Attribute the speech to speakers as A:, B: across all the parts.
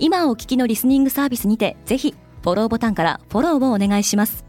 A: 今お聞きのリスニングサービスにてぜひフォローボタンからフォローをお願いします。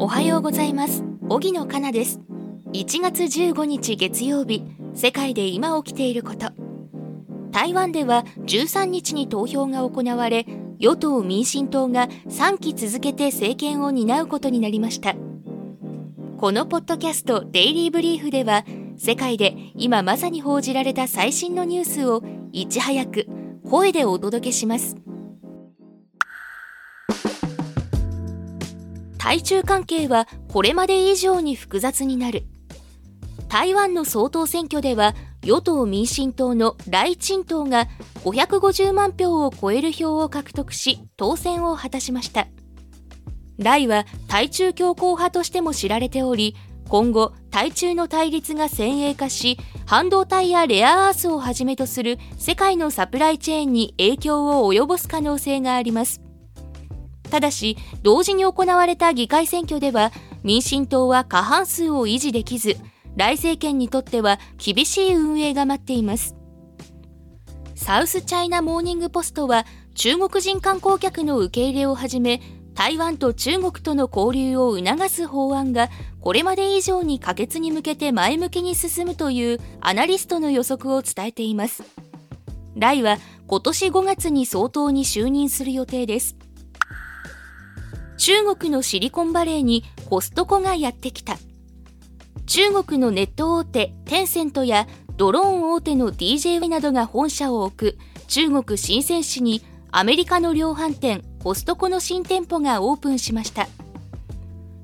B: おはようございます。荻野かなです。1月15日月曜日世界で今起きていること。台湾では13日に投票が行われ与党民進党が3期続けて政権を担うことになりましたこのポッドキャストデイリーブリーフでは世界で今まさに報じられた最新のニュースをいち早く声でお届けします。対中関係はこれまで以上に複雑になる。台湾の総統選挙では与党民進党の来陳党が550万票を超える票を獲得し当選を果たしました。来は対中強硬派としても知られており今後対中の対立が先鋭化し半導体やレアアースをはじめとする世界のサプライチェーンに影響を及ぼす可能性があります。ただし同時に行われた議会選挙では民進党は過半数を維持できず来政権にとっては厳しい運営が待っています。サウスチャイナモーニングポストは中国人観光客の受け入れをはじめ台湾と中国との交流を促す法案がこれまで以上に可決に向けて前向きに進むというアナリストの予測を伝えています。来は今年5月に総統に就任する予定です。中国のシリコンバレーにコストコがやってきた。中国のネット大手テンセントやドローン大手の DJ などが本社を置く中国深セン市にアメリカの量販店コストコの新店舗がオープンしました。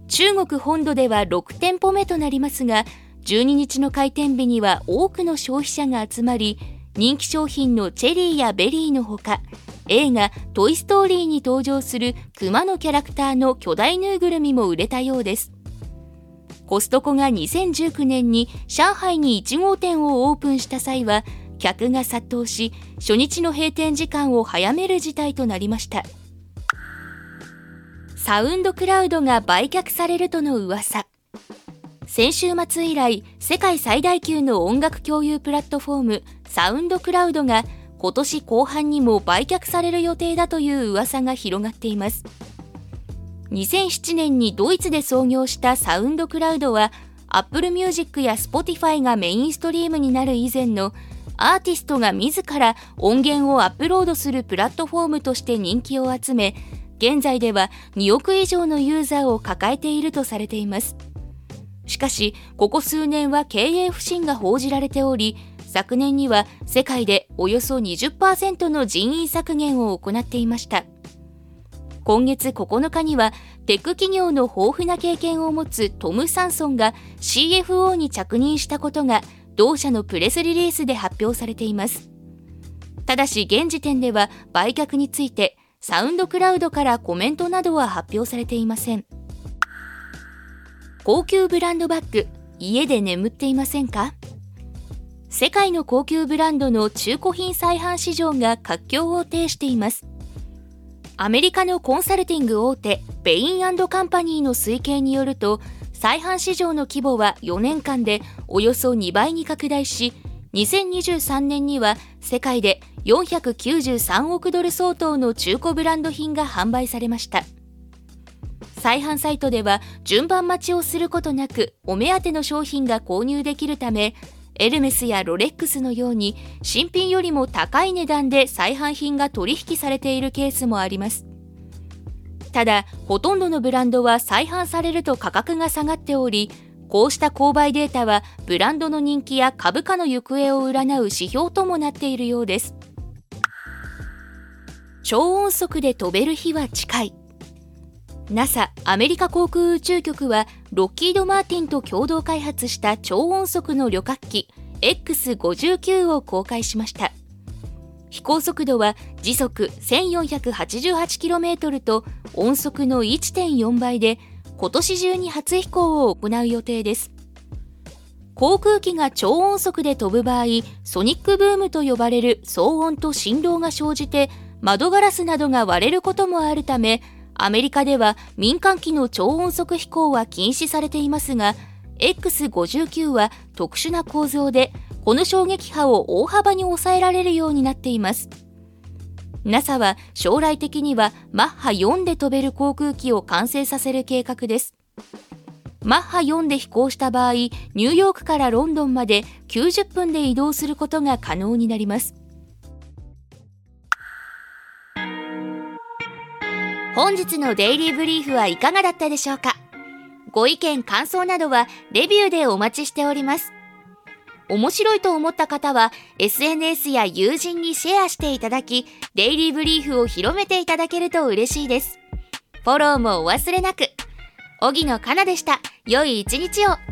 B: 中国本土では6店舗目となりますが12日の開店日には多くの消費者が集まり人気商品のチェリーやベリーのほか映画「トイ・ストーリー」に登場するクマのキャラクターの巨大ぬいぐるみも売れたようです。コストコが2019年に上海に1号店をオープンした際は客が殺到し初日の閉店時間を早める事態となりました。サウンドクラウドが売却されるとの噂。先週末以来世界最大級の音楽共有プラットフォームサウンドクラウドが今年後半にも売却される予定だという噂が広がっています。2007年にドイツで創業したサウンドクラウドは Apple Music や Spotify がメインストリームになる以前のアーティストが自ら音源をアップロードするプラットフォームとして人気を集め現在では2億以上のユーザーを抱えているとされています。しかしここ数年は経営不振が報じられており昨年には世界でおよそ20%の人員削減を行っていました。今月9日にはテック企業の豊富な経験を持つトム・サンソンが CFO に着任したことが同社のプレスリリースで発表されています。ただし現時点では売却についてサウンドクラウドからコメントなどは発表されていません。高級ブランドバッグ家で眠っていませんか？世界の高級ブランドの中古品再販市場が活況を呈しています。アメリカのコンサルティング大手ベインカンパニーの推計によると再販市場の規模は4年間でおよそ2倍に拡大し2023年には世界で493億ドル相当の中古ブランド品が販売されました。再販サイトでは順番待ちをすることなくお目当ての商品が購入できるためエルメスやロレックスのように新品よりも高い値段で再販品が取引されているケースもあります。ただほとんどのブランドは再販されると価格が下がっておりこうした購買データはブランドの人気や株価の行方を占う指標ともなっているようです。超音速で飛べる日は近い。NASA アメリカ航空宇宙局はロッキード・マーティンと共同開発した超音速の旅客機 X59 を公開しました。飛行速度は時速 1488km と音速の1.4倍で今年中に初飛行を行う予定です。航空機が超音速で飛ぶ場合ソニックブームと呼ばれる騒音と振動が生じて窓ガラスなどが割れることもあるためアメリカでは民間機の超音速飛行は禁止されていますが X59 は特殊な構造でこの衝撃波を大幅に抑えられるようになっています。NASA は将来的にはマッハ4で飛べる航空機を完成させる計画です。マッハ4で飛行した場合ニューヨークからロンドンまで90分で移動することが可能になります。本日のデイリーブリーフはいかがだったでしょうか？ご意見感想などはレビューでお待ちしております。面白いと思った方は SNS や友人にシェアしていただきデイリーブリーフを広めていただけると嬉しいです。フォローもお忘れなく。荻野かなでした。良い一日を。